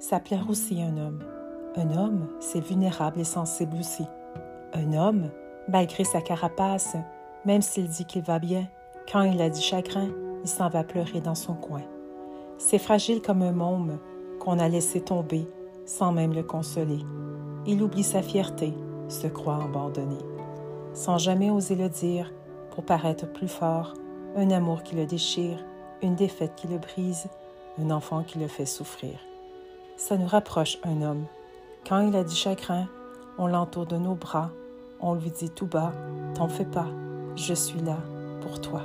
ça aussi un homme. Un homme, c'est vulnérable et sensible aussi. Un homme, malgré sa carapace, même s'il dit qu'il va bien, quand il a du chagrin, il s'en va pleurer dans son coin. C'est fragile comme un môme qu'on a laissé tomber sans même le consoler. Il oublie sa fierté, se croit abandonné, sans jamais oser le dire pour paraître plus fort, un amour qui le déchire, une défaite qui le brise, un enfant qui le fait souffrir. Ça nous rapproche un homme. Quand il a du chagrin, on l'entoure de nos bras, on lui dit tout bas, T'en fais pas, je suis là pour toi.